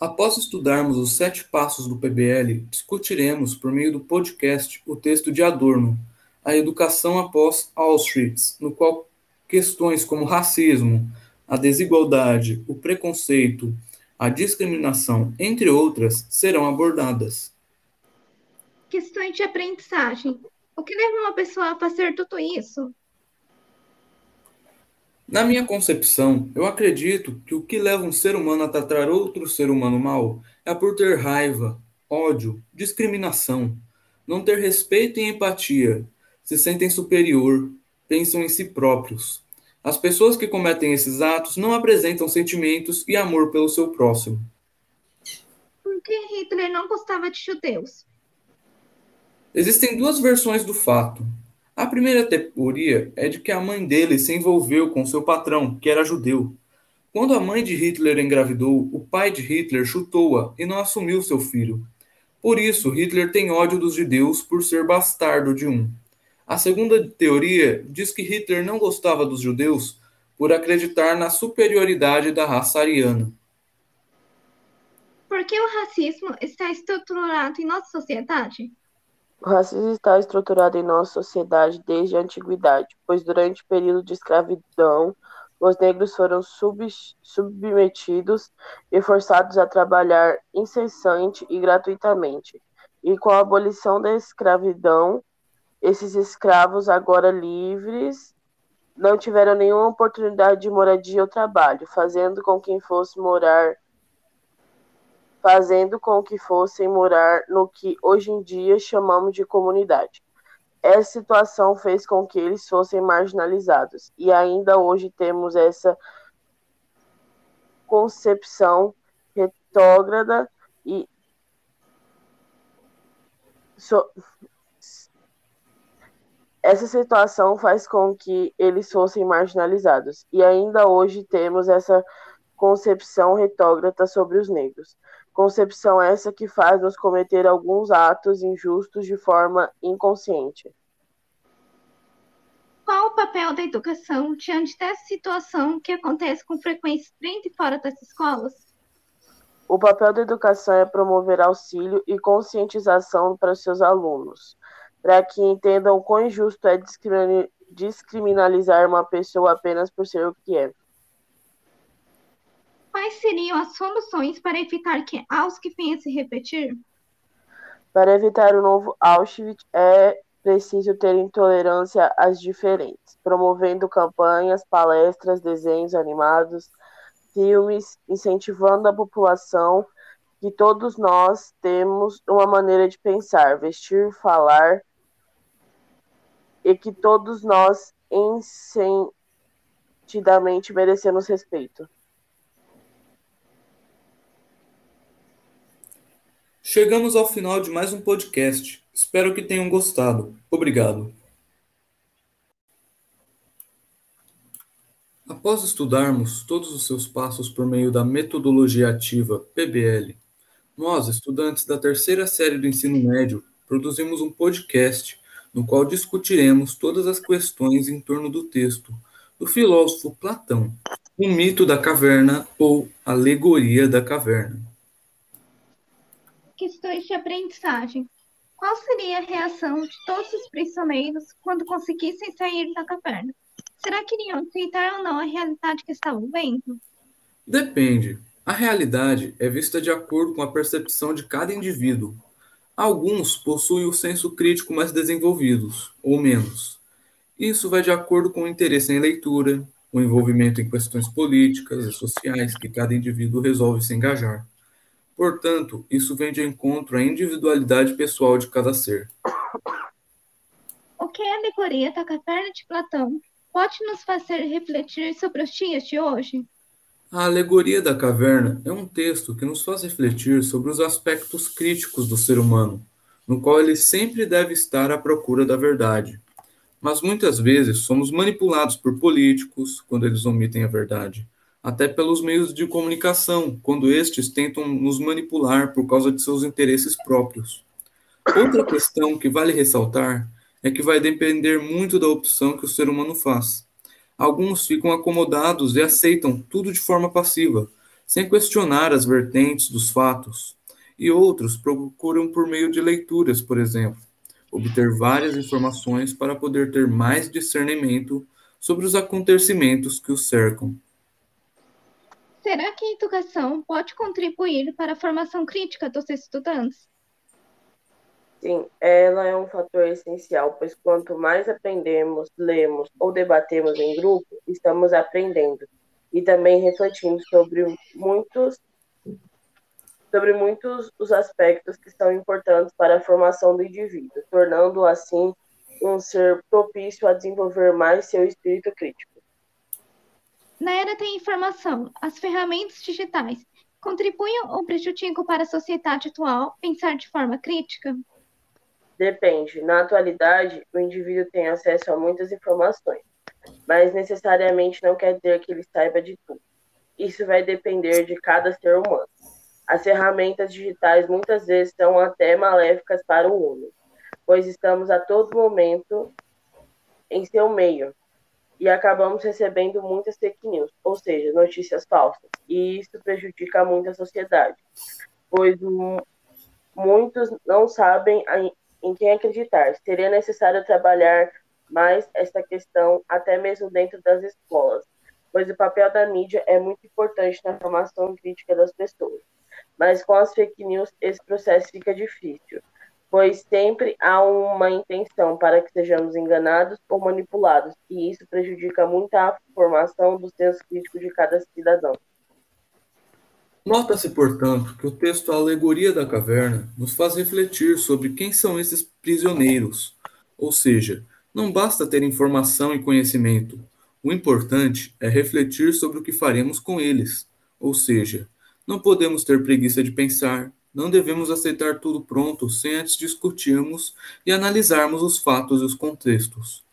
Após estudarmos os sete passos do PBL, discutiremos, por meio do podcast, o texto de Adorno, A Educação após Auschwitz, no qual questões como racismo, a desigualdade, o preconceito, a discriminação, entre outras, serão abordadas. Questões de aprendizagem. O que leva uma pessoa a fazer tudo isso? Na minha concepção, eu acredito que o que leva um ser humano a tratar outro ser humano mal é por ter raiva, ódio, discriminação, não ter respeito e empatia, se sentem superior, pensam em si próprios. As pessoas que cometem esses atos não apresentam sentimentos e amor pelo seu próximo. Por que Hitler não gostava de judeus? Existem duas versões do fato. A primeira teoria é de que a mãe dele se envolveu com seu patrão, que era judeu. Quando a mãe de Hitler engravidou, o pai de Hitler chutou-a e não assumiu seu filho. Por isso, Hitler tem ódio dos judeus por ser bastardo de um. A segunda teoria diz que Hitler não gostava dos judeus por acreditar na superioridade da raça ariana. Por que o racismo está estruturado em nossa sociedade? O racismo está estruturado em nossa sociedade desde a antiguidade, pois durante o período de escravidão, os negros foram sub submetidos e forçados a trabalhar incessante e gratuitamente. E com a abolição da escravidão, esses escravos, agora livres, não tiveram nenhuma oportunidade de moradia ou trabalho, fazendo com que fosse morar fazendo com que fossem morar no que hoje em dia chamamos de comunidade. Essa situação fez com que eles fossem marginalizados, e ainda hoje temos essa concepção retrógrada e so, essa situação faz com que eles fossem marginalizados, e ainda hoje temos essa concepção retrógrada sobre os negros. Concepção essa que faz nos cometer alguns atos injustos de forma inconsciente. Qual o papel da educação diante dessa situação que acontece com frequência dentro e fora das escolas? O papel da educação é promover auxílio e conscientização para seus alunos, para que entendam o quão injusto é discriminalizar uma pessoa apenas por ser o que é. Quais seriam as soluções para evitar que Auschwitz venha se repetir? Para evitar o novo Auschwitz, é preciso ter intolerância às diferentes, promovendo campanhas, palestras, desenhos animados, filmes, incentivando a população que todos nós temos uma maneira de pensar, vestir, falar, e que todos nós insentidamente merecemos respeito. Chegamos ao final de mais um podcast. Espero que tenham gostado. Obrigado. Após estudarmos todos os seus passos por meio da metodologia ativa PBL, nós, estudantes da terceira série do ensino médio, produzimos um podcast no qual discutiremos todas as questões em torno do texto do filósofo Platão, o mito da caverna ou alegoria da caverna questões de aprendizagem. Qual seria a reação de todos os prisioneiros quando conseguissem sair da caverna? Será que iriam aceitar ou não a realidade que estavam vendo? Depende. A realidade é vista de acordo com a percepção de cada indivíduo. Alguns possuem o senso crítico mais desenvolvidos, ou menos. Isso vai de acordo com o interesse em leitura, o envolvimento em questões políticas e sociais que cada indivíduo resolve se engajar. Portanto, isso vem de encontro à individualidade pessoal de cada ser. O que é a alegoria da caverna de Platão pode nos fazer refletir sobre os dias de hoje? A Alegoria da Caverna é um texto que nos faz refletir sobre os aspectos críticos do ser humano, no qual ele sempre deve estar à procura da verdade. Mas muitas vezes somos manipulados por políticos quando eles omitem a verdade até pelos meios de comunicação, quando estes tentam nos manipular por causa de seus interesses próprios. Outra questão que vale ressaltar é que vai depender muito da opção que o ser humano faz. Alguns ficam acomodados e aceitam tudo de forma passiva, sem questionar as vertentes dos fatos, e outros procuram por meio de leituras, por exemplo, obter várias informações para poder ter mais discernimento sobre os acontecimentos que os cercam. Será que a educação pode contribuir para a formação crítica dos estudantes? Sim, ela é um fator essencial, pois quanto mais aprendemos, lemos ou debatemos em grupo, estamos aprendendo e também refletindo sobre muitos sobre muitos os aspectos que são importantes para a formação do indivíduo, tornando-o assim um ser propício a desenvolver mais seu espírito crítico. Na era da informação, as ferramentas digitais contribuem ou prejudicam para a sociedade atual pensar de forma crítica? Depende. Na atualidade, o indivíduo tem acesso a muitas informações, mas necessariamente não quer dizer que ele saiba de tudo. Isso vai depender de cada ser humano. As ferramentas digitais muitas vezes são até maléficas para o homem, pois estamos a todo momento em seu meio e acabamos recebendo muitas fake news, ou seja, notícias falsas, e isso prejudica muito a sociedade, pois muitos não sabem em quem acreditar. Seria necessário trabalhar mais essa questão até mesmo dentro das escolas, pois o papel da mídia é muito importante na formação crítica das pessoas. Mas com as fake news esse processo fica difícil, pois sempre há uma intenção para que sejamos enganados ou manipulados, e isso prejudica muito a formação do senso crítico de cada cidadão. Nota-se, portanto, que o texto Alegoria da Caverna nos faz refletir sobre quem são esses prisioneiros, ou seja, não basta ter informação e conhecimento, o importante é refletir sobre o que faremos com eles, ou seja, não podemos ter preguiça de pensar, não devemos aceitar tudo pronto sem antes discutirmos e analisarmos os fatos e os contextos.